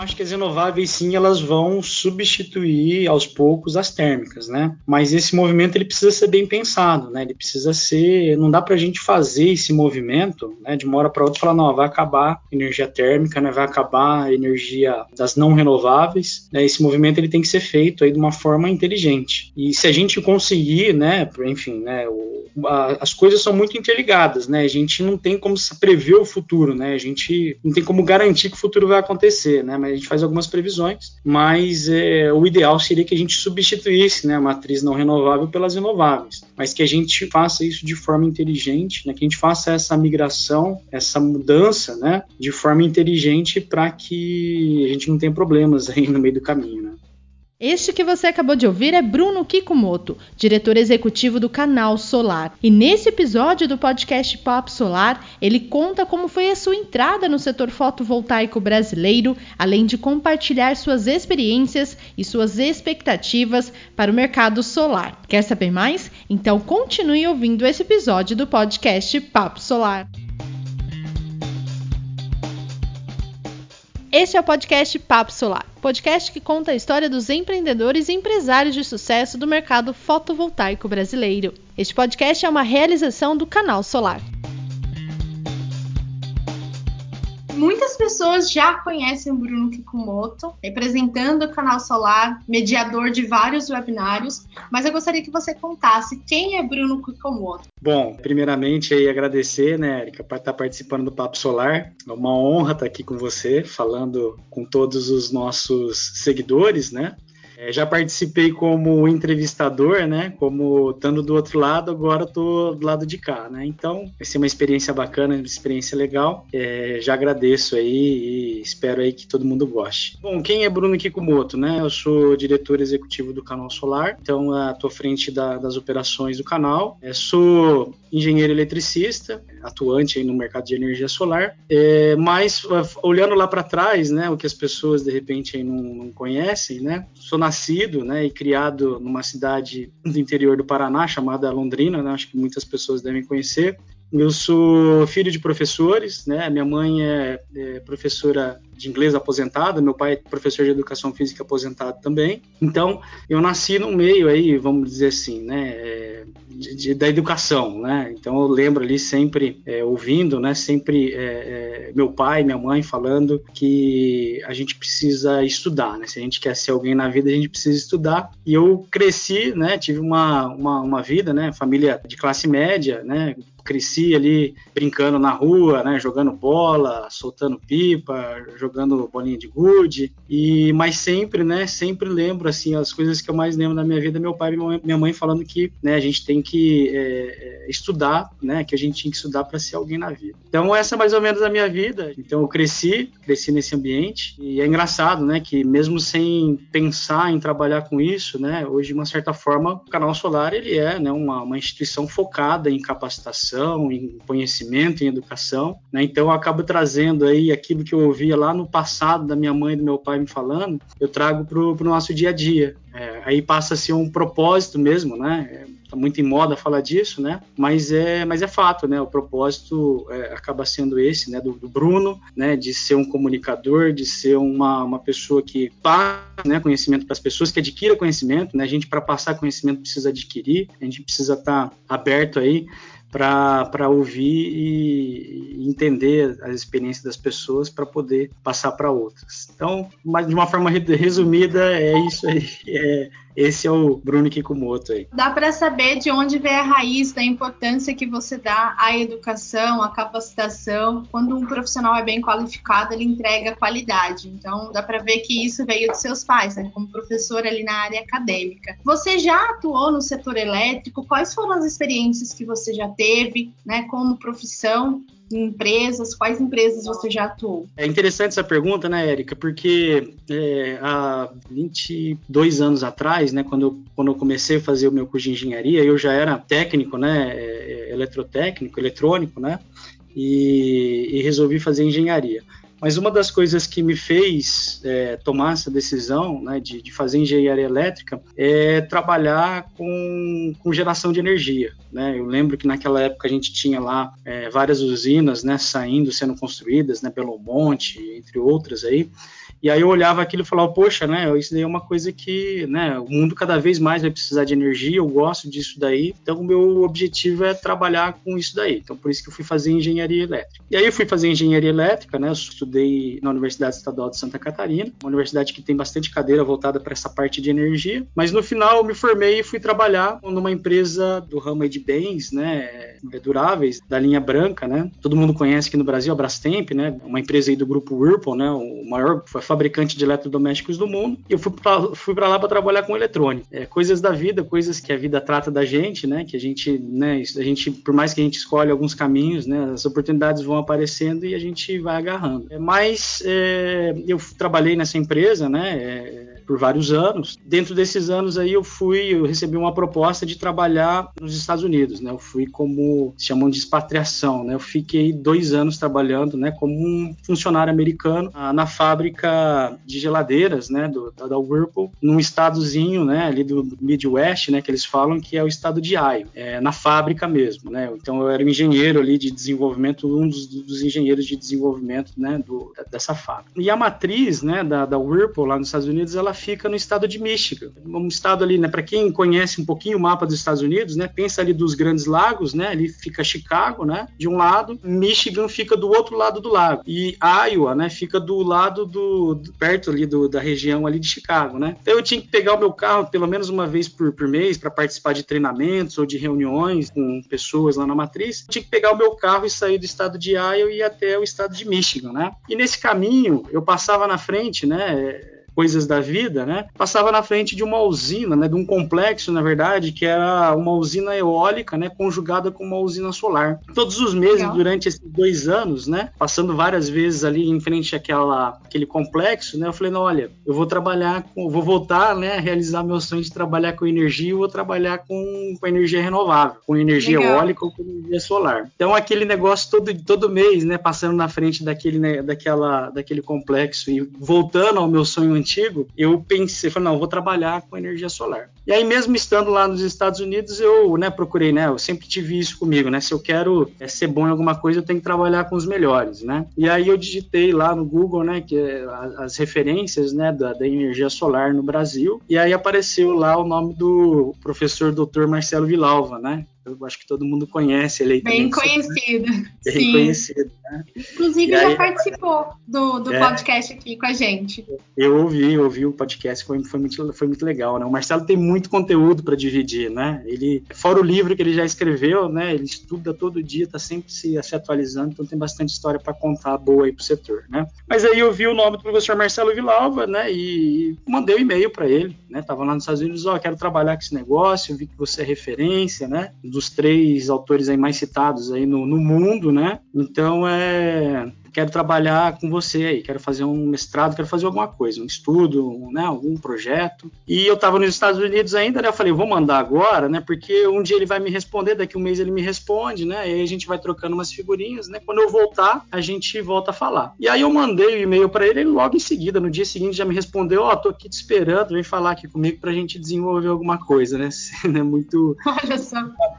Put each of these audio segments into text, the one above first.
Acho que as renováveis sim, elas vão substituir aos poucos as térmicas, né? Mas esse movimento ele precisa ser bem pensado, né? Ele precisa ser, não dá para a gente fazer esse movimento, né? De uma hora para outra falar não, vai acabar a energia térmica, né? Vai acabar a energia das não renováveis. Né? Esse movimento ele tem que ser feito aí de uma forma inteligente. E se a gente conseguir, né? Enfim, né? O, a, as coisas são muito interligadas, né? A gente não tem como prever o futuro, né? A gente não tem como garantir que o futuro vai acontecer, né? Mas a gente faz algumas previsões, mas é, o ideal seria que a gente substituísse né, a matriz não renovável pelas renováveis, mas que a gente faça isso de forma inteligente, né, que a gente faça essa migração, essa mudança né, de forma inteligente para que a gente não tenha problemas aí no meio do caminho. Né? Este que você acabou de ouvir é Bruno Kikumoto, diretor executivo do Canal Solar. E nesse episódio do podcast Papo Solar, ele conta como foi a sua entrada no setor fotovoltaico brasileiro, além de compartilhar suas experiências e suas expectativas para o mercado solar. Quer saber mais? Então continue ouvindo esse episódio do podcast Papo Solar. Este é o podcast Papo Solar, podcast que conta a história dos empreendedores e empresários de sucesso do mercado fotovoltaico brasileiro. Este podcast é uma realização do Canal Solar. Muitas pessoas já conhecem o Bruno Kikumoto, representando o canal Solar, mediador de vários webinários, mas eu gostaria que você contasse quem é Bruno Kikumoto. Bom, primeiramente aí agradecer, né, Erika, por estar participando do Papo Solar. É uma honra estar aqui com você, falando com todos os nossos seguidores, né? É, já participei como entrevistador, né? Como estando do outro lado, agora estou do lado de cá, né? Então, vai ser uma experiência bacana, uma experiência legal. É, já agradeço aí e espero aí que todo mundo goste. Bom, quem é Bruno Kikumoto, né? Eu sou diretor executivo do canal Solar, então estou à frente da, das operações do canal. É, sou engenheiro eletricista, atuante no mercado de energia solar, é, mas olhando lá para trás, né? O que as pessoas de repente não, não conhecem, né? Sou na nascido né, e criado numa cidade do interior do Paraná chamada Londrina, né, acho que muitas pessoas devem conhecer. Eu sou filho de professores, né? Minha mãe é, é professora de inglês aposentada, meu pai é professor de educação física aposentado também. Então, eu nasci no meio aí, vamos dizer assim, né, é, de, de, da educação, né? Então, eu lembro ali sempre é, ouvindo, né, sempre é, é, meu pai, minha mãe falando que a gente precisa estudar, né? Se a gente quer ser alguém na vida, a gente precisa estudar. E eu cresci, né? Tive uma, uma, uma vida, né? Família de classe média, né? Cresci ali brincando na rua, né, jogando bola, soltando pipa, jogando bolinha de gude, e mas sempre, né, sempre lembro assim as coisas que eu mais lembro da minha vida, meu pai e minha mãe falando que, né, a gente tem que é, é, estudar, né, que a gente tinha que estudar para ser alguém na vida. Então essa é mais ou menos a minha vida. Então eu cresci, cresci nesse ambiente e é engraçado, né, que mesmo sem pensar em trabalhar com isso, né, hoje de uma certa forma o canal Solar ele é, né, uma, uma instituição focada em capacitação educação, em conhecimento, em educação. Né? Então eu acabo trazendo aí aquilo que eu ouvia lá no passado da minha mãe e do meu pai me falando, eu trago para o nosso dia a dia. É, aí passa a ser um propósito mesmo, né? Está muito em moda falar disso, né? Mas é, mas é fato, né? O propósito é, acaba sendo esse, né? Do, do, Bruno, né? De ser um comunicador, de ser uma, uma pessoa que passa né, conhecimento para as pessoas, que adquira conhecimento, né? A gente para passar conhecimento precisa adquirir, a gente precisa estar tá aberto aí para ouvir e entender as experiências das pessoas para poder passar para outras. Então, mas de uma forma resumida, é isso aí. É, esse é o Bruno Kikumoto aí. Dá para saber de onde vem a raiz da importância que você dá à educação, à capacitação. Quando um profissional é bem qualificado, ele entrega qualidade. Então, dá para ver que isso veio dos seus pais, né? como professor ali na área acadêmica. Você já atuou no setor elétrico? Quais foram as experiências que você já teve, né, como profissão empresas? Quais empresas você já atuou? É interessante essa pergunta, né, Érica? Porque é, há 22 anos atrás, né, quando eu, quando eu comecei a fazer o meu curso de engenharia, eu já era técnico, né, é, é eletrotécnico, eletrônico, né, e, e resolvi fazer engenharia. Mas uma das coisas que me fez é, tomar essa decisão né, de, de, fazer engenharia elétrica é trabalhar com, com geração de energia. Né? Eu lembro que naquela época a gente tinha lá é, várias usinas né, saindo, sendo construídas, né, Belo Monte, entre outras aí. E aí eu olhava aquilo e falava, poxa, né, isso daí é uma coisa que, né, o mundo cada vez mais vai precisar de energia, eu gosto disso daí, então o meu objetivo é trabalhar com isso daí. Então por isso que eu fui fazer engenharia elétrica. E aí eu fui fazer engenharia elétrica, né, eu estudei na Universidade Estadual de Santa Catarina, uma universidade que tem bastante cadeira voltada para essa parte de energia, mas no final eu me formei e fui trabalhar numa empresa do ramo de bens, né, duráveis, da linha branca, né, todo mundo conhece aqui no Brasil a Brastemp, né, uma empresa aí do grupo Whirlpool, né, o maior fabricante de eletrodomésticos do mundo, e eu fui para fui lá para trabalhar com eletrônica. É, coisas da vida, coisas que a vida trata da gente, né, que a gente, né, a gente, por mais que a gente escolhe alguns caminhos, né, as oportunidades vão aparecendo e a gente vai agarrando. É, mas é, eu trabalhei nessa empresa, né, é, por vários anos. Dentro desses anos aí eu fui, eu recebi uma proposta de trabalhar nos Estados Unidos, né? Eu fui como chamam de expatriação, né? Eu fiquei dois anos trabalhando, né? Como um funcionário americano ah, na fábrica de geladeiras, né? Do, da, da Whirlpool, num estadozinho, né? Ali do Midwest, né? Que eles falam que é o estado de Iowa, é, na fábrica mesmo, né? Então eu era um engenheiro ali de desenvolvimento, um dos, dos engenheiros de desenvolvimento, né? Do, dessa fábrica. E a matriz, né? Da, da Whirlpool lá nos Estados Unidos, ela fica no estado de Michigan. Um estado ali, né, para quem conhece um pouquinho o mapa dos Estados Unidos, né, pensa ali dos grandes lagos, né, ali fica Chicago, né, de um lado, Michigan fica do outro lado do lago e Iowa, né, fica do lado do, perto ali do, da região ali de Chicago, né. Então eu tinha que pegar o meu carro pelo menos uma vez por, por mês para participar de treinamentos ou de reuniões com pessoas lá na matriz. Eu tinha que pegar o meu carro e sair do estado de Iowa e ir até o estado de Michigan, né. E nesse caminho eu passava na frente, né, coisas da vida, né? Passava na frente de uma usina, né? De um complexo, na verdade, que era uma usina eólica, né? Conjugada com uma usina solar. Todos os meses, Legal. durante esses dois anos, né? Passando várias vezes ali em frente àquela, àquele complexo, né? Eu falei, não, olha, eu vou trabalhar com, vou voltar, né? A realizar meu sonho de trabalhar com energia, e vou trabalhar com, com energia renovável, com energia Legal. eólica ou com energia solar. Então aquele negócio todo, todo mês, né? Passando na frente daquele, né, daquela, daquele complexo e voltando ao meu sonho antigo, eu pensei, falei, não, vou trabalhar com energia solar. E aí, mesmo estando lá nos Estados Unidos, eu né, procurei, né? Eu sempre tive isso comigo, né? Se eu quero é, ser bom em alguma coisa, eu tenho que trabalhar com os melhores, né? E aí eu digitei lá no Google, né? Que é as referências, né? Da, da energia solar no Brasil. E aí apareceu lá o nome do professor Dr. Marcelo Vilalva, né? eu acho que todo mundo conhece ele. Bem conhecido. Bem Sim. conhecido, Inclusive, já participou do, do é, podcast aqui com a gente. Eu ouvi, ouvi o podcast, foi, foi, muito, foi muito legal, né? O Marcelo tem muito conteúdo para dividir, né? Ele, fora o livro que ele já escreveu, né? Ele estuda todo dia, está sempre se, se, atualizando, então tem bastante história para contar boa aí pro setor, né? Mas aí eu vi o nome do professor Marcelo Vilalva, né? E mandei um e-mail para ele, né? Tava lá nos Estados Unidos, ó, oh, quero trabalhar com esse negócio, vi que você é referência, né? dos três autores aí mais citados aí no, no mundo, né? Então é é quero trabalhar com você aí, quero fazer um mestrado, quero fazer alguma coisa, um estudo, né, algum projeto. E eu estava nos Estados Unidos ainda, né, eu falei, vou mandar agora, né, porque um dia ele vai me responder, daqui um mês ele me responde, né, e aí a gente vai trocando umas figurinhas, né, quando eu voltar, a gente volta a falar. E aí eu mandei o e-mail para ele, ele logo em seguida, no dia seguinte já me respondeu, ó, oh, tô aqui te esperando, vem falar aqui comigo pra gente desenvolver alguma coisa, né, né muito,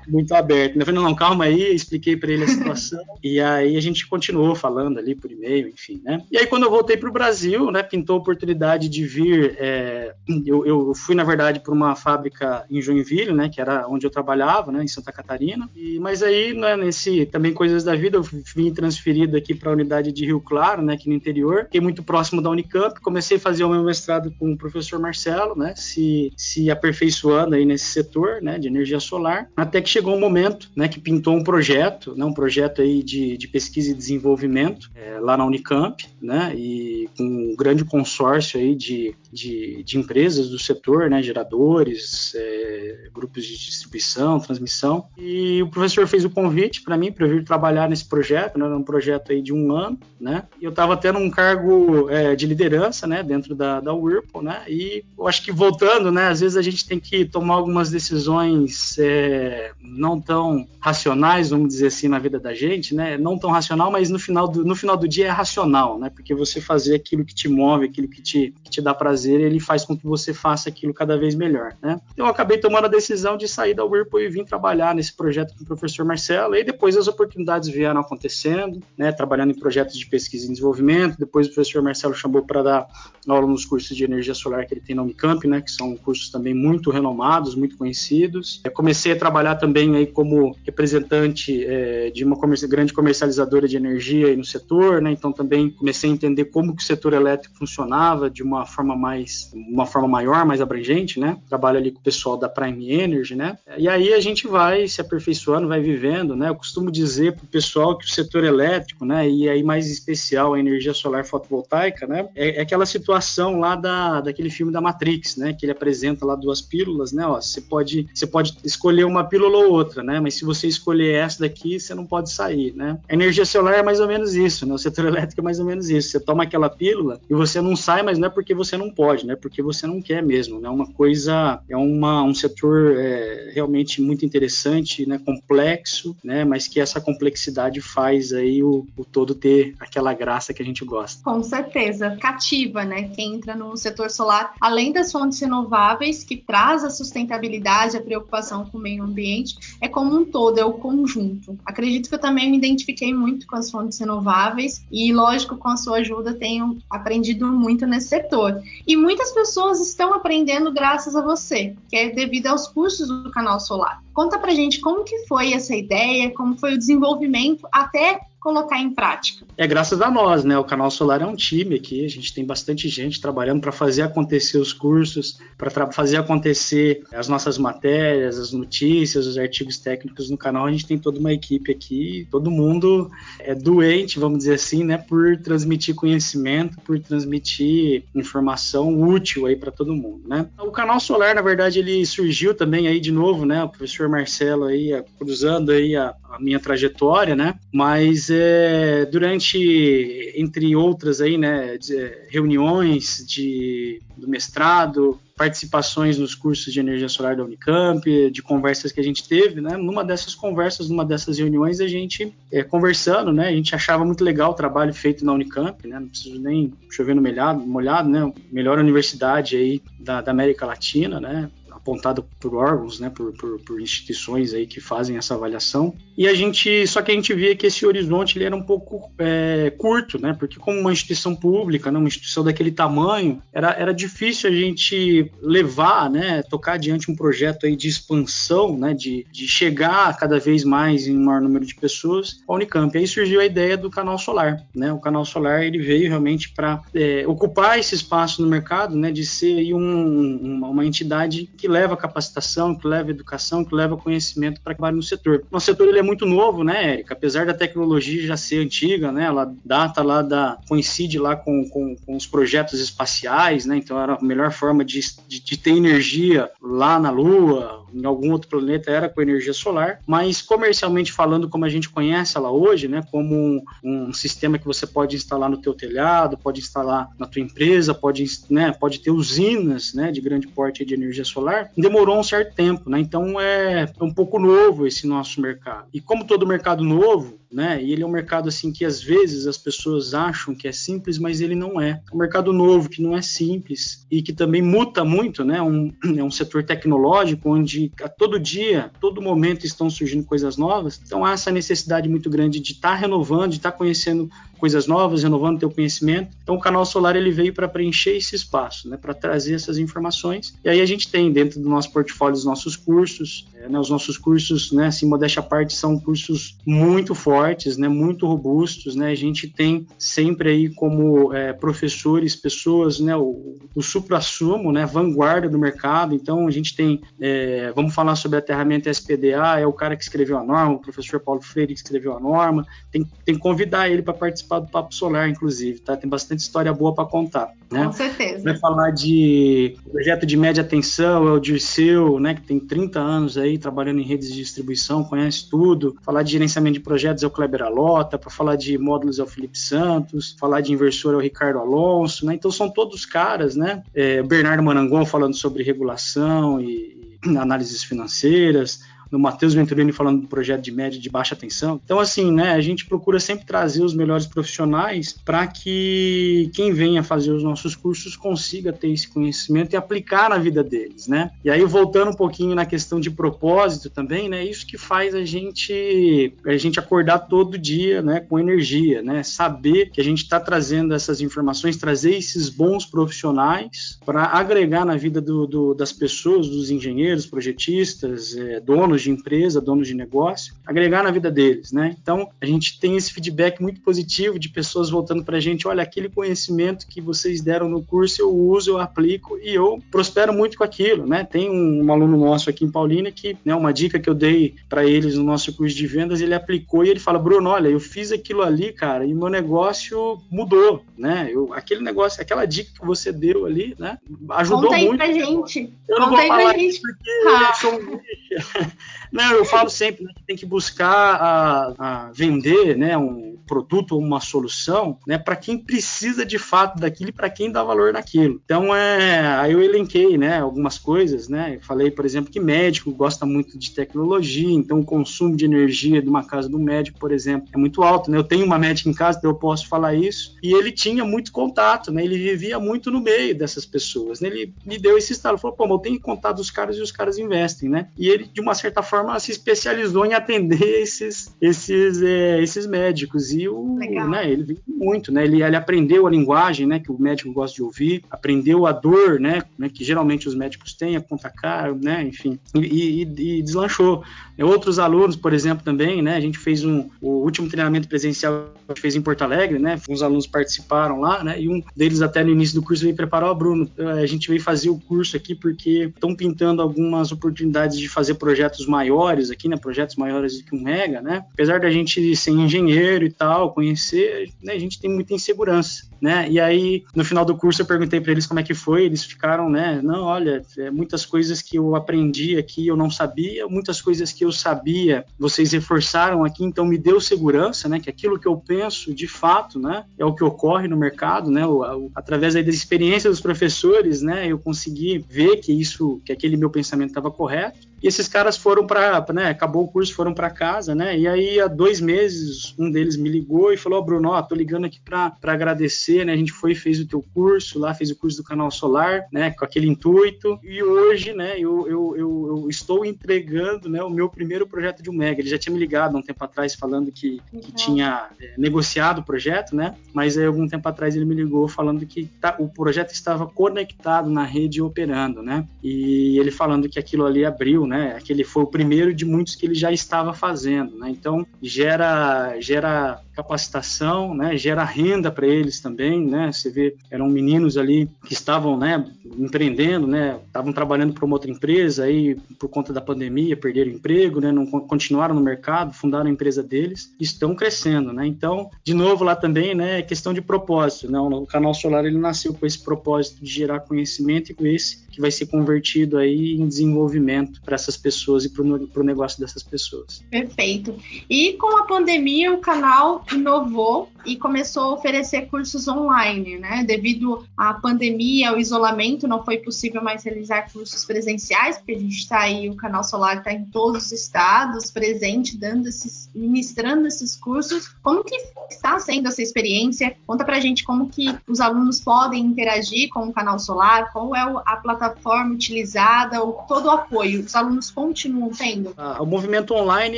muito aberto. Eu falei, não, não, calma aí, expliquei para ele a situação, e aí a gente continuou falando ali por e-mail, enfim, né? E aí quando eu voltei para o Brasil, né, pintou a oportunidade de vir, é, eu, eu, fui na verdade para uma fábrica em Joinville, né, que era onde eu trabalhava, né, em Santa Catarina. E mas aí, né, nesse também coisas da vida, eu vim transferido aqui para a unidade de Rio Claro, né, aqui no interior, fiquei muito próximo da Unicamp, comecei a fazer o meu mestrado com o professor Marcelo, né, se se aperfeiçoando aí nesse setor, né, de energia solar, até que chegou um momento, né, que pintou um projeto, né, um projeto aí de, de pesquisa e desenvolvimento é, lá na Unicamp, né, e com um grande consórcio aí de, de, de empresas do setor, né, geradores, é, grupos de distribuição, transmissão, e o professor fez o convite para mim para vir trabalhar nesse projeto, né, um projeto aí de um ano, né, e eu estava tendo um cargo é, de liderança, né, dentro da, da Whirlpool, né, e eu acho que voltando, né, às vezes a gente tem que tomar algumas decisões é, não tão racionais, vamos dizer assim, na vida da gente, né, não tão racional, mas no final do, no final do dia é racional, né? Porque você fazer aquilo que te move, aquilo que te, que te dá prazer, ele faz com que você faça aquilo cada vez melhor, né? Então, eu acabei tomando a decisão de sair da Whirlpool e vir trabalhar nesse projeto com o professor Marcelo, e depois as oportunidades vieram acontecendo, né? Trabalhando em projetos de pesquisa e desenvolvimento, depois o professor Marcelo chamou para dar aula nos cursos de energia solar que ele tem na Unicamp, né? Que são cursos também muito renomados, muito conhecidos. Eu comecei a trabalhar também aí como representante é, de uma grande comercializadora de energia no setor, né? Então também comecei a entender como que o setor elétrico funcionava de uma forma mais, uma forma maior, mais abrangente, né? Trabalho ali com o pessoal da Prime Energy, né? E aí a gente vai se aperfeiçoando, vai vivendo, né? Eu costumo dizer para o pessoal que o setor elétrico, né? E aí mais especial a energia solar fotovoltaica, né? É, é aquela situação lá da, daquele filme da Matrix, né? Que ele apresenta lá duas pílulas, né? Ó, você pode, você pode escolher uma pílula ou outra, né? Mas se você escolher essa daqui, você não pode sair, né? A energia solar é mais ou menos isso, né? O setor elétrico é mais ou menos isso. Você toma aquela pílula e você não sai, mas não é porque você não pode, né? Porque você não quer mesmo, né? Uma coisa, é uma, um setor é, realmente muito interessante, né? Complexo, né? Mas que essa complexidade faz aí o, o todo ter aquela graça que a gente gosta. Com certeza, cativa, né? Quem entra no setor solar, além das fontes renováveis, que traz a sustentabilidade, a preocupação com o meio ambiente, é como um todo, é o conjunto. Acredito que eu também me identifiquei muito com as fontes renováveis e, lógico, com a sua ajuda, tenho aprendido muito nesse setor. E muitas pessoas estão aprendendo graças a você, que é devido aos cursos do canal Solar. Conta pra gente como que foi essa ideia, como foi o desenvolvimento até colocar em prática? É graças a nós, né? O Canal Solar é um time aqui, a gente tem bastante gente trabalhando para fazer acontecer os cursos, para fazer acontecer as nossas matérias, as notícias, os artigos técnicos no canal. A gente tem toda uma equipe aqui, todo mundo é doente, vamos dizer assim, né? Por transmitir conhecimento, por transmitir informação útil aí para todo mundo, né? O Canal Solar, na verdade, ele surgiu também aí de novo, né? O professor Marcelo aí cruzando aí a, a minha trajetória, né? Mas é, durante, entre outras aí, né, de, é, reuniões de, do mestrado, participações nos cursos de energia solar da Unicamp, de conversas que a gente teve, né? Numa dessas conversas, numa dessas reuniões, a gente é, conversando, né? A gente achava muito legal o trabalho feito na Unicamp, né? Não preciso nem chover no molhado, molhado né? Melhor universidade aí da, da América Latina, né? Apontada por órgãos, né, por, por, por, instituições aí que fazem essa avaliação. E a gente, só que a gente via que esse horizonte ele era um pouco é, curto, né, porque como uma instituição pública, né, uma instituição daquele tamanho, era, era difícil a gente levar, né, tocar adiante um projeto aí de expansão, né, de, de chegar cada vez mais em um maior número de pessoas à Unicamp. Aí surgiu a ideia do canal solar, né, o canal solar ele veio realmente para é, ocupar esse espaço no mercado, né, de ser um, uma, uma entidade que leva capacitação, que leva educação, que leva conhecimento para trabalhar no setor. Nosso setor ele é muito novo, né, Érica? Apesar da tecnologia já ser antiga, né, ela data lá da coincide lá com, com, com os projetos espaciais, né? Então era a melhor forma de, de, de ter energia lá na Lua, em algum outro planeta era com energia solar, mas comercialmente falando, como a gente conhece ela hoje, né, como um, um, sistema que você pode instalar no teu telhado, pode instalar na tua empresa, pode, né, pode ter usinas, né, de grande porte de energia solar, demorou um certo tempo, né, então é, é um pouco novo esse nosso mercado. E como todo mercado novo, né? E ele é um mercado assim que às vezes as pessoas acham que é simples, mas ele não é. É um mercado novo que não é simples e que também muta muito, né? Um, é um setor tecnológico onde a todo dia, todo momento estão surgindo coisas novas. Então há essa necessidade muito grande de estar tá renovando, de estar tá conhecendo coisas novas, renovando teu conhecimento. Então o canal Solar ele veio para preencher esse espaço, né? Para trazer essas informações. E aí a gente tem dentro do nosso portfólio os nossos cursos, é, né? Os nossos cursos, né? Assim, modéstia à parte, são cursos muito fortes né, muito robustos, né, a gente tem sempre aí como é, professores, pessoas, né, o, o supra-sumo, né, vanguarda do mercado, então a gente tem, é, vamos falar sobre aterramento SPDA, é o cara que escreveu a norma, o professor Paulo Freire que escreveu a norma, tem, tem que convidar ele para participar do Papo Solar, inclusive, tá, tem bastante história boa para contar. Né? Com certeza. Vai falar de projeto de média tensão, é o Dirceu, né, que tem 30 anos aí trabalhando em redes de distribuição, conhece tudo, falar de gerenciamento de projetos é o Kleber Alota, para falar de módulos é o Felipe Santos, falar de inversor é o Ricardo Alonso, né? Então são todos caras, né? É, Bernardo Marangon falando sobre regulação e, e análises financeiras, no Matheus Venturini falando do projeto de média de baixa tensão. Então, assim, né, a gente procura sempre trazer os melhores profissionais para que quem venha fazer os nossos cursos consiga ter esse conhecimento e aplicar na vida deles, né? E aí, voltando um pouquinho na questão de propósito também, né, isso que faz a gente, a gente acordar todo dia, né, com energia, né, saber que a gente está trazendo essas informações, trazer esses bons profissionais para agregar na vida do, do, das pessoas, dos engenheiros, projetistas, é, donos de empresa, donos de negócio, agregar na vida deles, né? Então, a gente tem esse feedback muito positivo de pessoas voltando para a gente, olha, aquele conhecimento que vocês deram no curso eu uso, eu aplico e eu prospero muito com aquilo, né? Tem um, um aluno nosso aqui em Paulínia que, né, uma dica que eu dei para eles no nosso curso de vendas, ele aplicou e ele fala, Bruno, olha, eu fiz aquilo ali, cara, e meu negócio mudou, né? Eu, aquele negócio, aquela dica que você deu ali, né? Ajudou Conta aí muito. pra gente. Eu não Conta vou aí falar pra gente. porque Ah. eu sou um... Não, eu falo sempre né, que tem que buscar a, a vender né, um produto ou uma solução né, para quem precisa de fato daquilo e para quem dá valor naquilo. Então, é, aí eu elenquei né, algumas coisas. Né, eu falei, por exemplo, que médico gosta muito de tecnologia, então o consumo de energia de uma casa do médico, por exemplo, é muito alto. Né? Eu tenho uma médica em casa, então eu posso falar isso. E ele tinha muito contato, né, ele vivia muito no meio dessas pessoas. Né? Ele me deu esse estalo, falou, pô, eu tenho contato dos caras e os caras investem. Né? E ele, de uma certa forma, se especializou em atender esses, esses, é, esses médicos. E Legal. né, ele vive muito, né? Ele, ele aprendeu a linguagem né, que o médico gosta de ouvir, aprendeu a dor, né, né, que geralmente os médicos têm, a conta cara, né, enfim, e, e- e deslanchou. E Outros alunos, por exemplo, também, né, a gente fez um, o último treinamento presencial que a gente fez em Porto Alegre, né, uns alunos participaram lá, né, e um deles até no início do curso veio preparar, ó, Bruno, a gente veio fazer o curso aqui porque estão pintando algumas oportunidades de fazer projetos maiores aqui, né, projetos maiores do que um mega, né, apesar da gente ser engenheiro e tal, conhecer, né, a gente tem muita insegurança, né, e aí no final do curso eu perguntei para eles como é que foi, eles ficaram, né, não, olha, é, muitas coisas que eu aprendi aqui eu não sabia, muitas coisas que eu sabia vocês reforçaram aqui, então me deu segurança, né, que aquilo que eu penso de fato, né, é o que ocorre no mercado, né, o, o, através da experiência dos professores, né, eu consegui ver que isso, que aquele meu pensamento estava correto. E esses caras foram para, né, acabou o curso, foram para casa, né? E aí há dois meses um deles me ligou e falou: oh, Bruno, ó, tô ligando aqui para agradecer, né? A gente foi e fez o teu curso lá, fez o curso do canal Solar, né? Com aquele intuito. E hoje, né? Eu, eu, eu, eu estou entregando, né? O meu primeiro projeto de um mega. Ele já tinha me ligado há um tempo atrás falando que, que Uhum. tinha é, negociado o projeto, né? Mas aí algum tempo atrás ele me ligou falando que tá, o projeto estava conectado na rede e operando, né? E ele falando que aquilo ali abriu, né? Aquele foi o primeiro de muitos que ele já estava fazendo, né? Então gera gera capacitação, né? Gera renda para eles também, né? Você vê, eram meninos ali que estavam, né? Empreendendo, né? Estavam trabalhando para uma outra empresa aí por conta da pandemia perderam emprego, né? Não con- continuaram no mercado, fundaram a empresa deles, estão crescendo, né? Então, de novo lá também, né? É questão de propósito, né? O canal Solar ele nasceu com esse propósito de gerar conhecimento e com esse que vai ser convertido aí em desenvolvimento para essas pessoas e para o negócio dessas pessoas. Perfeito. E com a pandemia, o canal inovou e começou a oferecer cursos online, né? Devido à pandemia, ao isolamento, não foi possível mais realizar cursos presenciais, porque a gente está aí, o canal Solar está em todos os estados, presente, dando esses, ministrando esses cursos. Como que está sendo essa experiência? Conta pra gente como que os alunos podem interagir com o canal Solar, qual é a plataforma utilizada, o, todo o apoio. Os alunos continuam tendo? Ah, o movimento online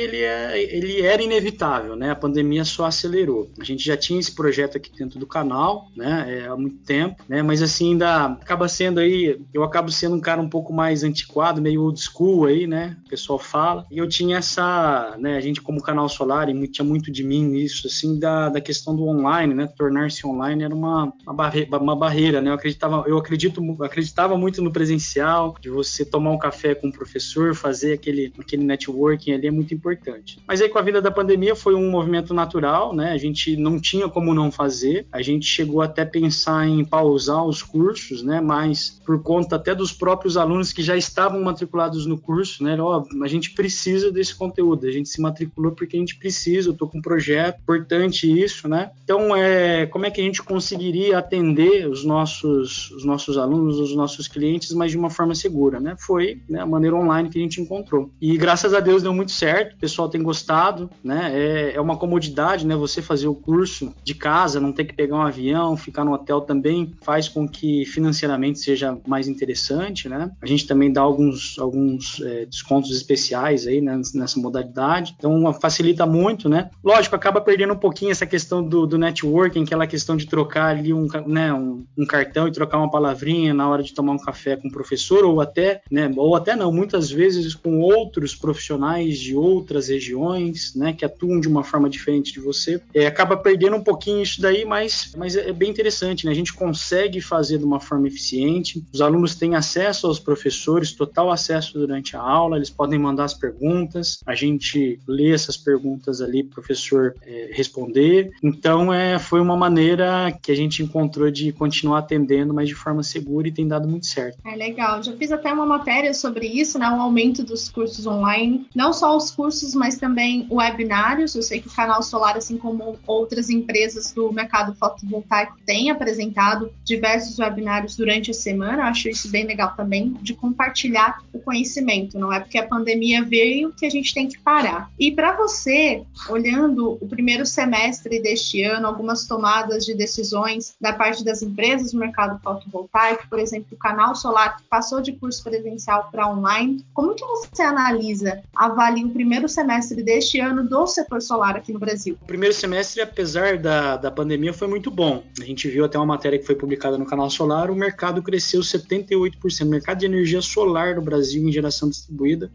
ele, é, ele era inevitável, né? A pandemia só acelerou. A gente já tinha esse projeto aqui dentro do canal, né? É, há muito tempo, né? Mas assim ainda acaba sendo aí, eu acabo sendo um cara um pouco mais antiquado, meio old school aí, né? O pessoal fala. E eu tinha essa, né? A gente como canal solar e tinha muito de mim isso, assim, da, da questão do online, né? Tornar-se online era uma, uma, barre, uma barreira, né? Eu acreditava, eu acredito, acreditava muito no presencial, de você tomar um café com o professor, fazer aquele, aquele networking ali é muito importante. Mas aí com a vida da pandemia foi um movimento natural, né? A gente não tinha como não fazer. A gente chegou até a pensar em pausar os cursos, né? Mas por conta até dos próprios alunos que já estavam matriculados no curso, né? Ó, a gente precisa desse conteúdo, a gente se matriculou porque a gente precisa, eu tô com um projeto, importante isso, né? Então, é, como é que a gente conseguiria atender os nossos, os nossos alunos, os nossos clientes, mas de uma forma segura, né? Foi né, a maneira online que a gente encontrou. E graças a Deus deu muito certo, o pessoal tem gostado, né? É, é uma comodidade, né? Você fazer o curso de casa, não ter que pegar um avião, ficar no hotel também faz com que financeiramente seja mais interessante, né? A gente também dá alguns, alguns é, descontos especiais aí né, nessa modalidade, então facilita muito, né? Lógico, acaba perdendo um pouquinho essa questão do, do networking, aquela questão de trocar ali um, né, um, um, cartão e trocar uma palavrinha na hora de tomar um café com o professor, ou até, né, ou até não, muitas vezes com outros profissionais de outras regiões, né, que atuam de uma forma diferente de você. É, acaba perdendo um pouquinho isso daí, mas, mas é bem interessante, né? A gente consegue fazer de uma forma eficiente, os alunos têm acesso aos professores, total acesso durante a aula, eles podem mandar as perguntas, a gente lê essas perguntas ali, professor é, responder. Então, é, foi uma maneira que a gente encontrou de continuar atendendo, mas de forma segura e tem dado muito certo. É legal. Já fiz até uma matéria sobre isso, né? O aumento dos cursos online. Não só os cursos, mas também webinários. Eu sei que o Canal Solar, assim como outras empresas do mercado fotovoltaico, tem apresentado diversos webinários durante a semana. Eu acho isso bem legal também, de compartilhar o conhecimento. Não é porque a pandemia veio que a gente tem que parar. E para você, olhando o primeiro semestre deste ano, algumas tomadas de decisões da parte das empresas do mercado fotovoltaico, por exemplo, o canal solar que passou de curso presencial para online, como que você analisa, avalia o primeiro semestre deste ano do setor solar aqui no Brasil? O primeiro semestre, apesar da, da pandemia, foi muito bom. A gente viu até uma matéria que foi publicada no canal solar, o mercado cresceu 78%. O mercado de energia solar no Brasil em geração distribuída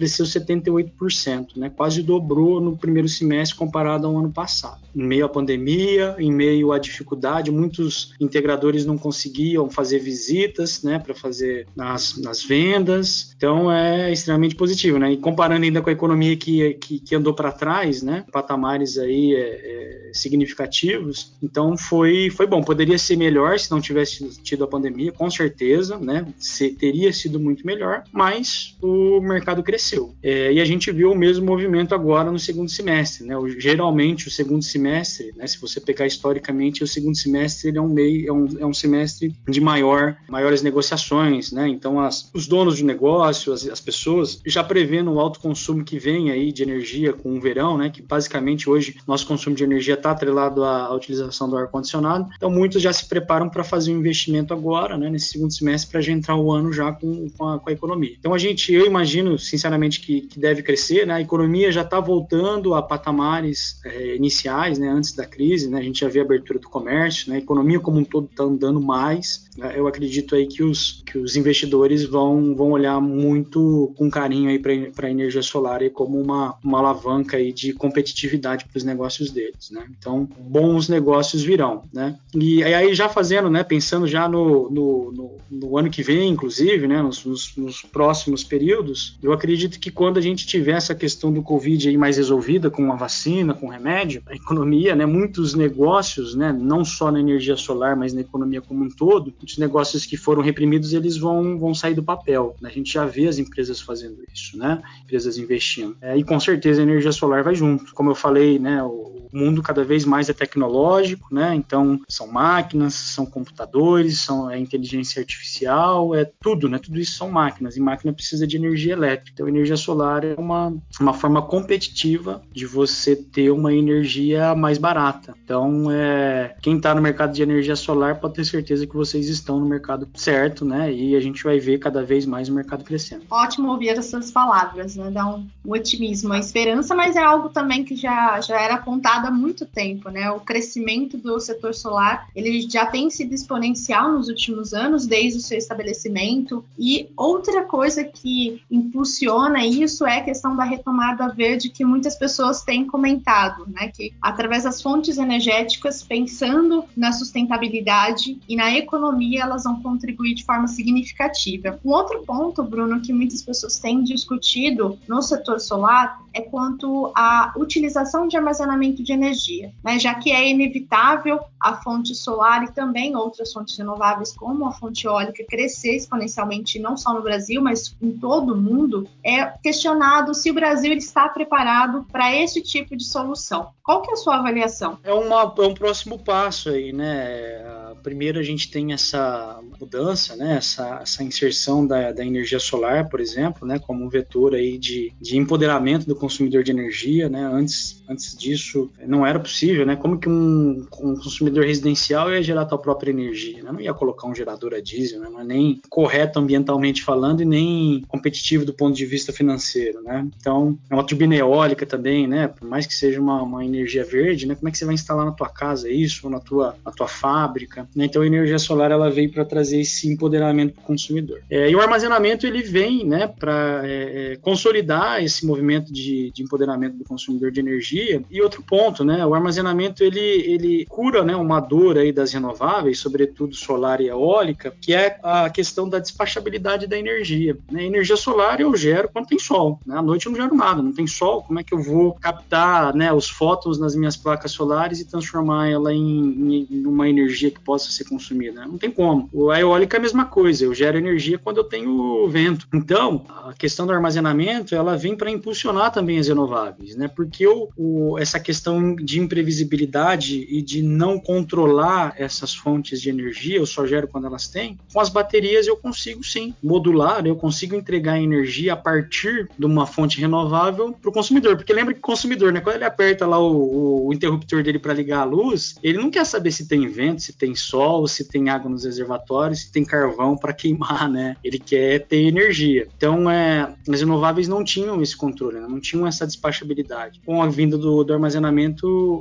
cresceu 78%, né? quase dobrou no primeiro semestre comparado ao ano passado. Em meio à pandemia, em meio à dificuldade, muitos integradores não conseguiam fazer visitas né, para fazer nas, nas vendas, então é extremamente positivo. Né? E comparando ainda com a economia que, que, que andou para trás, né, patamares aí é, é, significativos, então foi, foi bom. Poderia ser melhor se não tivesse tido a pandemia, com certeza, né? Se, teria sido muito melhor, mas o mercado cresceu cresceu. É, e a gente viu o mesmo movimento agora no segundo semestre. Né? O, geralmente, o segundo semestre, né, se você pegar historicamente, o segundo semestre é um, meio, é, um, é um semestre de maior, maiores negociações. Né? Então, as, os donos de negócio, as, as pessoas, já prevendo o alto consumo que vem aí de energia com o verão, né? que basicamente hoje nosso consumo de energia está atrelado à, à, utilização do ar-condicionado. Então, muitos já se preparam para fazer um investimento agora, né, nesse segundo semestre, para já entrar o ano já com, com, a, com a economia. Então, a gente, eu imagino, sinceramente, que, que deve crescer. Né? A economia já está voltando a patamares é, iniciais, né, antes da crise. Né? A gente já vê a abertura do comércio, né? a economia como um todo está andando mais. Né? Eu acredito aí que os, que os investidores vão, vão olhar muito com carinho para a energia solar aí como uma, uma alavanca aí de competitividade para os negócios deles. Né? Então, bons negócios virão. Né? E aí já fazendo, né, pensando já no, no, no, no ano que vem, inclusive, né, nos, nos, nos próximos períodos, eu acredito acredito que quando a gente tiver essa questão do Covid aí mais resolvida, com a vacina, com remédio, a economia, né, muitos negócios, né, não só na energia solar, mas na economia como um todo, muitos negócios que foram reprimidos, eles vão, vão sair do papel. A gente já vê as empresas fazendo isso, né? Empresas investindo. É, e com certeza a energia solar vai junto. Como eu falei, né, o mundo cada vez mais é tecnológico, né? Então são máquinas, são computadores, são é inteligência artificial, é tudo, né? Tudo isso são máquinas e máquina precisa de energia elétrica. Então energia solar é uma, uma forma competitiva de você ter uma energia mais barata. Então, é, quem está no mercado de energia solar pode ter certeza que vocês estão no mercado certo, né? E a gente vai ver cada vez mais o mercado crescendo. Ótimo ouvir essas palavras, né? Dá um, um otimismo, uma esperança, mas é algo também que já, já era apontado há muito tempo, né? O crescimento do setor solar, ele já tem sido exponencial nos últimos anos, desde o seu estabelecimento. E outra coisa que impulsiona isso é a questão da retomada verde que muitas pessoas têm comentado, né? Que através das fontes energéticas, pensando na sustentabilidade e na economia, elas vão contribuir de forma significativa. Um outro ponto, Bruno, que muitas pessoas têm discutido no setor solar é quanto à utilização de armazenamento de energia, né? já que é inevitável a fonte solar e também outras fontes renováveis, como a fonte eólica, crescer exponencialmente, não só no Brasil, mas em todo o mundo, é questionado se o Brasil está preparado para esse tipo de solução. Qual que é a sua avaliação? É, uma, é um próximo passo aí, né? Primeiro a gente tem essa mudança, né? Essa, essa inserção da, da energia solar, por exemplo, né? Como um vetor aí de, de empoderamento do consumidor de energia, né? Antes, antes disso não era possível, né? Como que um, um consumidor residencial ia gerar sua própria energia? Né? Não ia colocar um gerador a diesel, né? Não é nem correto ambientalmente falando e nem competitivo do ponto de vista financeiro, né? Então, é uma turbina eólica também, né? Por mais que seja uma, uma energia verde, né? Como é que você vai instalar na tua casa isso, ou na tua, na tua fábrica? Né? Então a energia solar ela veio para trazer esse empoderamento para o consumidor. É, e o armazenamento ele vem, né, para é, é, consolidar esse movimento de, de, empoderamento do consumidor de energia. E outro ponto, né? O armazenamento ele, ele cura, né, uma dor aí das renováveis, sobretudo solar e eólica, que é a questão da despachabilidade da energia. Né? energia solar eu gero quando tem sol. Né? À noite eu não gero nada, não tem sol. Como é que eu vou captar, né, os fótons nas minhas placas solares e transformar ela em, em uma energia que possa ser consumida. Não tem como. A eólica é a mesma coisa, eu gero energia quando eu tenho vento. Então, a questão do armazenamento, ela vem para impulsionar também as renováveis, né? Porque o, essa questão de imprevisibilidade e de não controlar essas fontes de energia, eu só gero quando elas têm, com as baterias eu consigo sim modular, eu consigo entregar energia a partir de uma fonte renovável para o consumidor. Porque lembra que o consumidor, né? Quando ele aperta lá o o, interruptor dele para ligar a luz, ele não quer saber se tem vento, se tem sol, se tem água nos reservatórios, se tem carvão para queimar, né? Ele quer ter energia. Então, é, as renováveis não tinham esse controle, né? não tinham essa despachabilidade. Com a vinda do, do, armazenamento,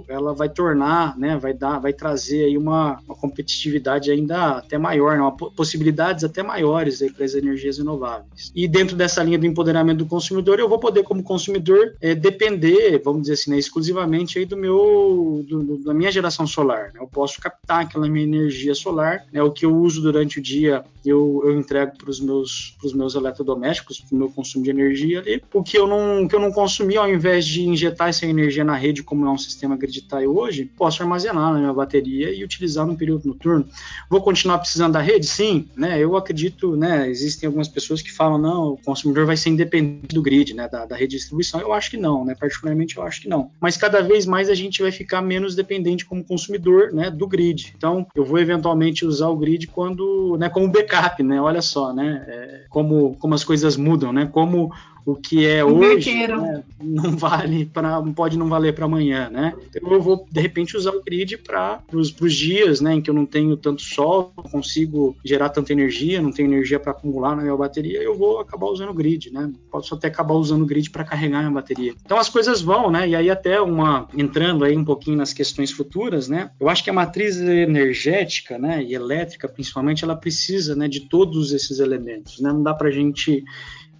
ela vai tornar, né? Vai dar, vai trazer aí uma, uma competitividade ainda até maior, né? possibilidades até maiores para as energias renováveis. E dentro dessa linha do empoderamento do consumidor, eu vou poder, como consumidor, é, depender, vamos dizer assim, né, exclusivamente aí do meu, do, da minha geração solar. Né? Eu posso captar aquela minha energia solar, né? o que eu uso durante o dia eu, eu entrego para os meus, pros meus eletrodomésticos, para o meu consumo de energia ali. O que eu não, que eu não consumi, ao invés de injetar essa energia na rede, como é um sistema griditai hoje, posso armazenar na minha bateria e utilizar no período noturno. Vou continuar precisando da rede? Sim, né? Eu acredito, né? Existem algumas pessoas que falam, não, o consumidor vai ser independente do grid, né? Da, da rede de distribuição. Eu acho que não, né? Particularmente eu acho que não. Mas cada vez mais a gente vai ficar menos dependente como consumidor, né? Do grid. Então, eu vou eventualmente usar o grid quando, né? Como backup, né? Olha só, né? É, como, como as coisas mudam, né? Como o que é hoje né, não vale para pode não valer para amanhã, né? Então eu vou de repente usar o grid para os dias, né, em que eu não tenho tanto sol, não consigo gerar tanta energia, não tenho energia para acumular na minha bateria, eu vou acabar usando o grid, né? Posso até acabar usando o grid para carregar minha bateria. Então as coisas vão, né? E aí até uma entrando aí um pouquinho nas questões futuras, né? Eu acho que a matriz energética, né, e elétrica principalmente, ela precisa, né, de todos esses elementos, né? Não dá para gente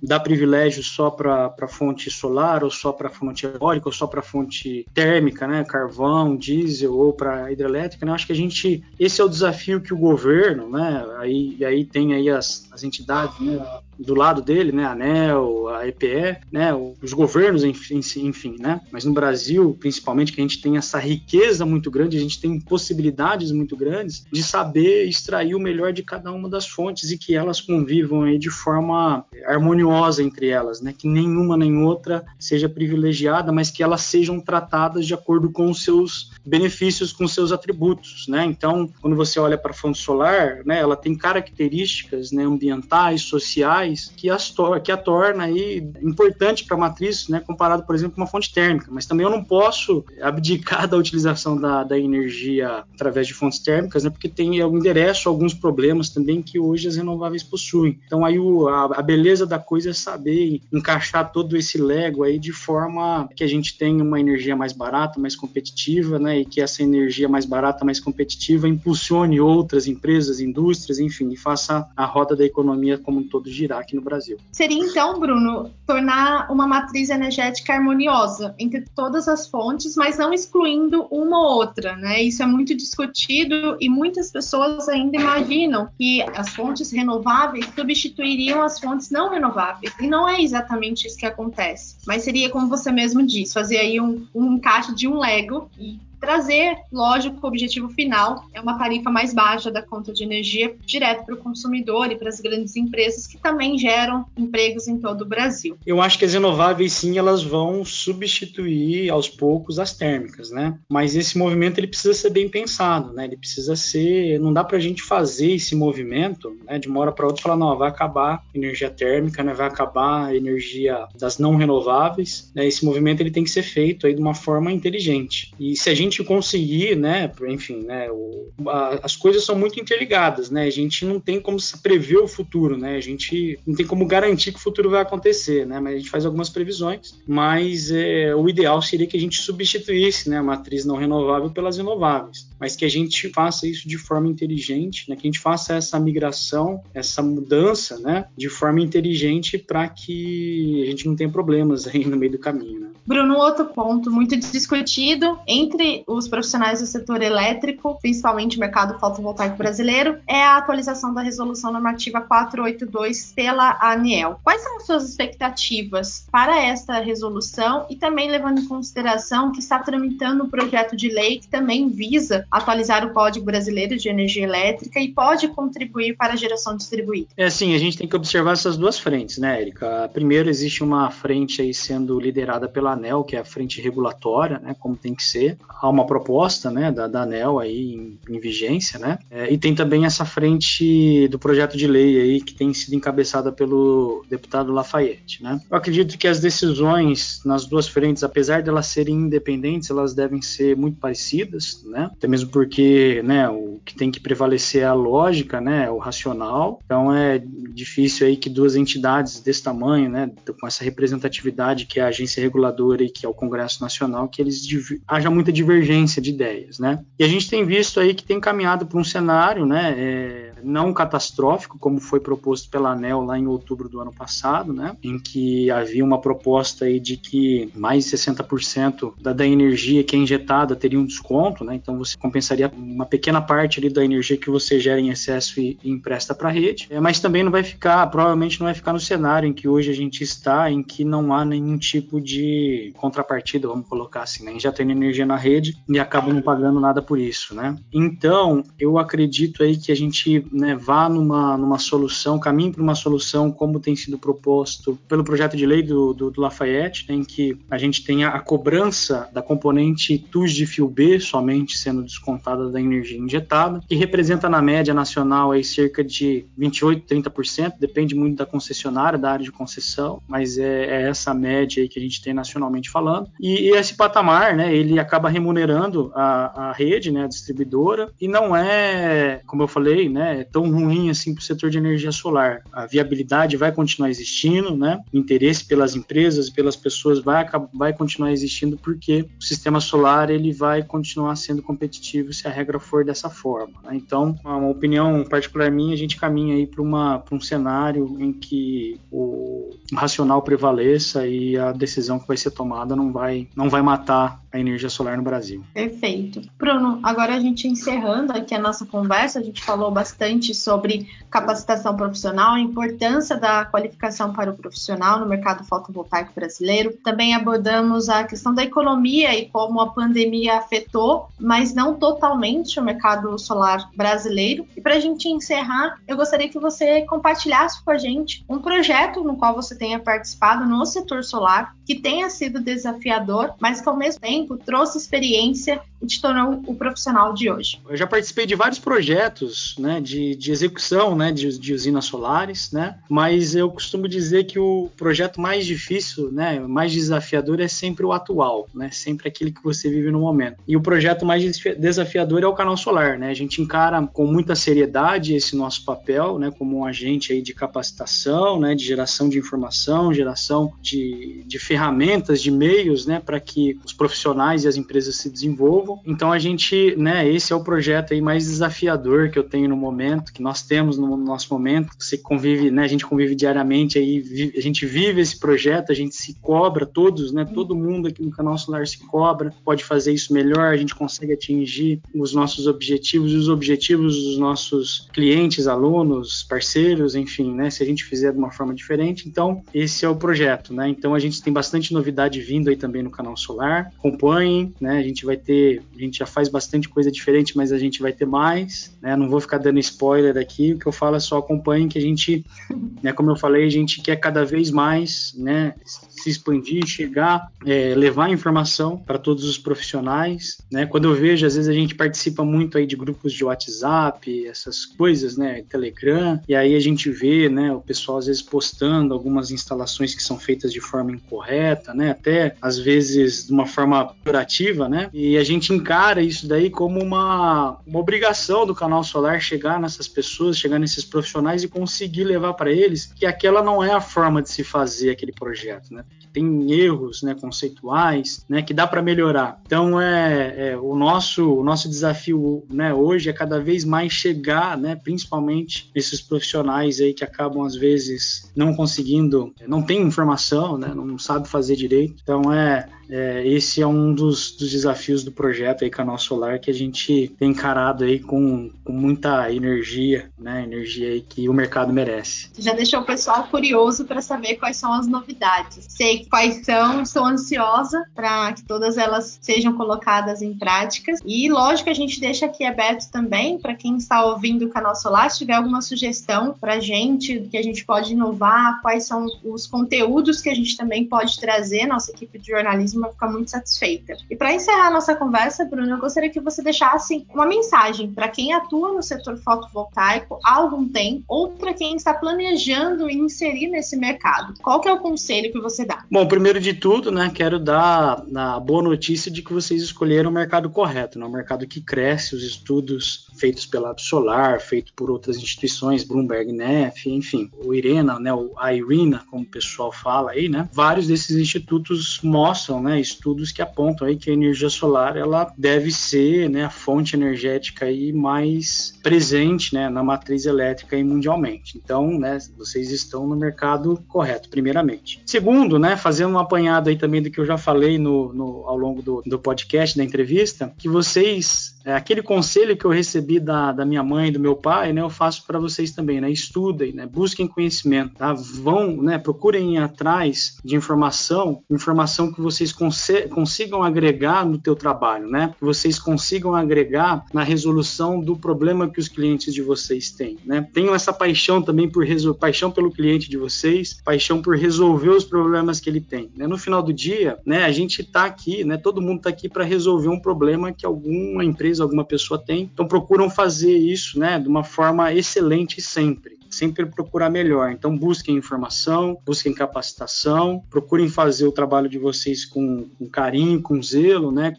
dá privilégio só para fonte solar, ou só para fonte eólica, ou só para fonte térmica, né, carvão, diesel, ou para hidrelétrica, né, acho que a gente, esse é o desafio que o governo, né, aí, e aí tem aí as, as entidades, né, do lado dele, né, a ANEL, a EPE, né, os governos, enfim, enfim, né, mas no Brasil, principalmente, que a gente tem essa riqueza muito grande, a gente tem possibilidades muito grandes de saber extrair o melhor de cada uma das fontes e que elas convivam aí de forma harmoniosa entre elas, né, que nenhuma nem outra seja privilegiada, mas que elas sejam tratadas de acordo com os seus benefícios, com os seus atributos, né, então, quando você olha para a fonte solar, né, ela tem características, né, ambientais, sociais, que, as que a torna aí importante para a matriz, né, comparado, por exemplo, com uma fonte térmica. Mas também eu não posso abdicar da utilização da, da energia através de fontes térmicas, né, porque tem eu endereço alguns problemas também que hoje as renováveis possuem. Então aí o, a, a, beleza da coisa é saber encaixar todo esse lego aí de forma que a gente tenha uma energia mais barata, mais competitiva, né, e que essa energia mais barata, mais competitiva impulsione outras empresas, indústrias, enfim, e faça a roda da economia como um todo girar aqui no Brasil. Seria então, Bruno, tornar uma matriz energética harmoniosa entre todas as fontes, mas não excluindo uma ou outra, né? Isso é muito discutido e muitas pessoas ainda imaginam que as fontes renováveis substituiriam as fontes não renováveis. E não é exatamente isso que acontece. Mas seria, como você mesmo disse, fazer aí um, um encaixe de um Lego e trazer, lógico, o objetivo final é uma tarifa mais baixa da conta de energia direto para o consumidor e para as grandes empresas que também geram empregos em todo o Brasil. Eu acho que as renováveis sim, elas vão substituir aos poucos as térmicas, né? Mas esse movimento ele precisa ser bem pensado, né? Ele precisa ser, não dá para a gente fazer esse movimento, né? De uma hora para outra falar não, vai acabar a energia térmica, né? Vai acabar a energia das não renováveis, né? Esse movimento ele tem que ser feito aí de uma forma inteligente. E se a gente gente conseguir, né, enfim, né, o, a, as coisas são muito interligadas, né, a gente não tem como prever o futuro, né, a gente não tem como garantir que o futuro vai acontecer, né, mas a gente faz algumas previsões, mas é, o ideal seria que a gente substituísse, né, a matriz não renovável pelas renováveis, mas que a gente faça isso de forma inteligente, né, que a gente faça essa migração, essa mudança, né, de forma inteligente para que a gente não tenha problemas aí no meio do caminho, né. Bruno, outro ponto muito discutido entre os profissionais do setor elétrico, principalmente o mercado fotovoltaico brasileiro, é a atualização da resolução normativa 482 pela ANEEL. Quais são as suas expectativas para esta resolução e também levando em consideração que está tramitando um projeto de lei que também visa atualizar o Código Brasileiro de Energia Elétrica e pode contribuir para a geração distribuída? É assim, a gente tem que observar essas duas frentes, né, Erika? Primeiro, existe uma frente aí sendo liderada pela ANEL, que é a frente regulatória, né, como tem que ser. Há uma proposta, né, da, da ANEL aí em, em vigência, né, é, e tem também essa frente do projeto de lei aí que tem sido encabeçada pelo deputado Lafayette, né. Eu acredito que as decisões nas duas frentes, apesar de elas serem independentes, elas devem ser muito parecidas, né, até mesmo porque, né, o que tem que prevalecer é a lógica, né, o racional. Então é difícil aí que duas entidades desse tamanho, né, com essa representatividade que é a agência reguladora e que é o Congresso Nacional, que eles haja muita divergência de ideias, né? E a gente tem visto aí que tem caminhado para um cenário, né, é, não catastrófico, como foi proposto pela ANEL lá em outubro do ano passado, né, em que havia uma proposta aí de que mais de 60% da, da energia que é injetada teria um desconto, né? Então você compensaria uma pequena parte ali da energia que você gera em excesso e, e empresta para a rede, é, mas também não vai ficar, provavelmente não vai ficar no cenário em que hoje a gente está, em que não há nenhum tipo de contrapartida, vamos colocar assim, né? Tem energia na rede e acaba não pagando nada por isso, né? Então, eu acredito aí que a gente né, vá numa, numa solução, caminhe para uma solução como tem sido proposto pelo projeto de lei do, do, do Lafayette, né, em que a gente tenha a cobrança da componente TUS de fio B somente sendo descontada da energia injetada, que representa na média nacional aí cerca de 28, 30%, depende muito da concessionária, da área de concessão, mas é, é essa média aí que a gente tem nacionalmente falando. E, e esse patamar, né, ele acaba remunerando a, a rede, né, a distribuidora, e não é, como eu falei, né, tão ruim assim para o setor de energia solar. A viabilidade vai continuar existindo, né, o interesse pelas empresas, pelas pessoas vai, vai continuar existindo porque o sistema solar ele vai continuar sendo competitivo se a regra for dessa forma. Né? Então, uma opinião particular minha, a gente caminha aí para um cenário em que o racional prevaleça e a decisão que vai ser tomada não vai, não vai matar a energia solar no Brasil. Perfeito. Bruno, agora a gente encerrando aqui a nossa conversa, a gente falou bastante sobre capacitação profissional, a importância da qualificação para o profissional no mercado fotovoltaico brasileiro. Também abordamos a questão da economia e como a pandemia afetou, mas não totalmente o mercado solar brasileiro. E para a gente encerrar, eu gostaria que você compartilhasse com a gente um projeto no qual você tenha participado no setor solar, que tenha sido desafiador, mas que ao mesmo tempo tempo, trouxe experiência e te tornou o profissional de hoje? Eu já participei de vários projetos né, de, de execução né, de, de usinas solares, né, mas eu costumo dizer que o projeto mais difícil, né, mais desafiador é sempre o atual, né, sempre aquele que você vive no momento. E o projeto mais desafiador é o canal solar. Né, a gente encara com muita seriedade esse nosso papel né, como um agente aí de capacitação, né, de geração de informação, geração de, de ferramentas, de meios né, para que os profissionais profissionais e as empresas se desenvolvam. Então a gente, né, esse é o projeto aí mais desafiador que eu tenho no momento, que nós temos no nosso momento. Você convive, né, a gente convive diariamente aí, a gente vive esse projeto, a gente se cobra todos, né, todo mundo aqui no canal Solar se cobra, pode fazer isso melhor, a gente consegue atingir os nossos objetivos e os objetivos dos nossos clientes, alunos, parceiros, enfim, né, se a gente fizer de uma forma diferente. Então, esse é o projeto, né? Então a gente tem bastante novidade vindo aí também no canal Solar. Acompanhem, né? A gente vai ter, a gente já faz bastante coisa diferente, mas a gente vai ter mais, né? Não vou ficar dando spoiler aqui, o que eu falo é só acompanhem que a gente, né, como eu falei, a gente quer cada vez mais, né, se expandir, chegar, é, levar informação para todos os profissionais, né? Quando eu vejo, às vezes a gente participa muito aí de grupos de WhatsApp, essas coisas, né, Telegram, e aí a gente vê, né, o pessoal às vezes postando algumas instalações que são feitas de forma incorreta, né, até às vezes de uma forma curativa, né? E a gente encara isso daí como uma, uma obrigação do canal solar chegar nessas pessoas, chegar nesses profissionais e conseguir levar para eles que aquela não é a forma de se fazer aquele projeto, né? que tem erros né, conceituais, né, que dá para melhorar. Então, é, é, o, nosso, o nosso desafio né, hoje é cada vez mais chegar, né, principalmente esses profissionais aí que acabam, às vezes, não conseguindo, não tem informação, né, não sabe fazer direito. Então, é, é, esse é um dos, dos, desafios do projeto aí Canal Solar que a gente tem encarado aí com, com muita energia, né? Energia aí que o mercado merece. Já deixou o pessoal curioso para saber quais são as novidades. Sei quais são, estou ansiosa para que todas elas sejam colocadas em práticas. E lógico, a gente deixa aqui aberto também para quem está ouvindo o Canal Solar, se tiver alguma sugestão para a gente, que a gente pode inovar, quais são os conteúdos que a gente também pode trazer, nossa equipe de jornalismo vai ficar muito satisfeita. E para encerrar nossa conversa, Bruno, eu gostaria que você deixasse uma mensagem para quem atua no setor fotovoltaico há algum tempo ou para quem está planejando inserir nesse mercado. Qual que é o conselho que você dá? Bom, primeiro de tudo, né, quero dar a boa notícia de que vocês escolheram o mercado correto, né, o mercado que cresce, os estudos feitos pela Solar, feitos por outras instituições, Bloomberg, NEF, enfim, o IRENA, né, a IRENA, como o pessoal fala aí, né, vários desses institutos mostram, né, estudos que apontam aí que a energia solar ela deve ser né, a fonte energética aí mais presente né, na matriz elétrica aí mundialmente. Então, né, vocês estão no mercado correto, primeiramente. Segundo, né, fazendo um apanhado aí também do que eu já falei no, no ao longo do, do podcast, da entrevista, que vocês é, aquele conselho que eu recebi da, da minha mãe do meu pai, né, eu faço para vocês também, né, estudem, né, busquem conhecimento, tá? vão, né, procurem ir atrás de informação, informação que vocês consigam agregar no teu trabalho, né, que vocês consigam agregar na resolução do problema que os clientes de vocês têm, né. Tenham essa paixão também por paixão pelo cliente de vocês, paixão por resolver os problemas que ele tem, né. No final do dia, né, a gente está aqui, né, todo mundo está aqui para resolver um problema que alguma empresa, alguma pessoa tem. Então procuram fazer isso, né, de uma forma excelente sempre sempre procurar melhor. Então busquem informação, busquem capacitação, procurem fazer o trabalho de vocês com, com carinho, com zelo, né,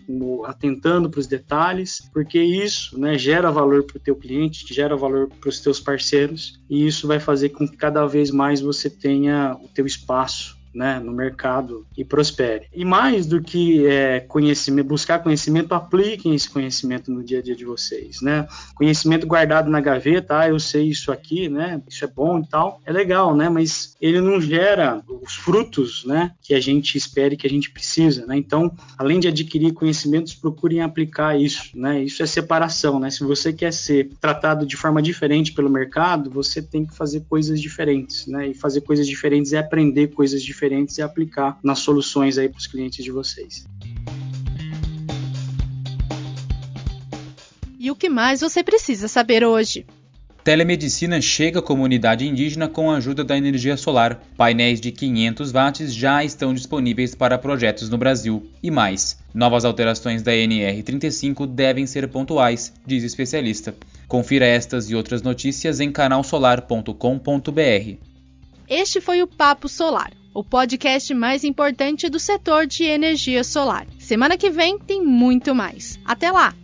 atentando para os detalhes, porque isso, né, gera valor para o teu cliente, gera valor para os teus parceiros e isso vai fazer com que cada vez mais você tenha o teu espaço né, no mercado e prospere. E mais do que é, conhecimento, buscar conhecimento, apliquem esse conhecimento no dia a dia de vocês, né? Conhecimento guardado na gaveta, ah, eu sei isso aqui, né? Isso é bom e tal, é legal, né? Mas ele não gera os frutos, né? Que a gente espera e que a gente precisa, né? Então, além de adquirir conhecimentos, procurem aplicar isso, né? Isso é separação, né? Se você quer ser tratado de forma diferente pelo mercado, você tem que fazer coisas diferentes, né? E fazer coisas diferentes é aprender coisas diferentes diferentes e aplicar nas soluções aí para os clientes de vocês. E o que mais você precisa saber hoje? Telemedicina chega à comunidade indígena com a ajuda da energia solar. Painéis de 500 watts já estão disponíveis para projetos no Brasil. E mais, novas alterações da NR35 devem ser pontuais, diz especialista. Confira estas e outras notícias em canalsolar.com.br. Este foi o Papo Solar o podcast mais importante do setor de energia solar. Semana que vem tem muito mais. Até lá!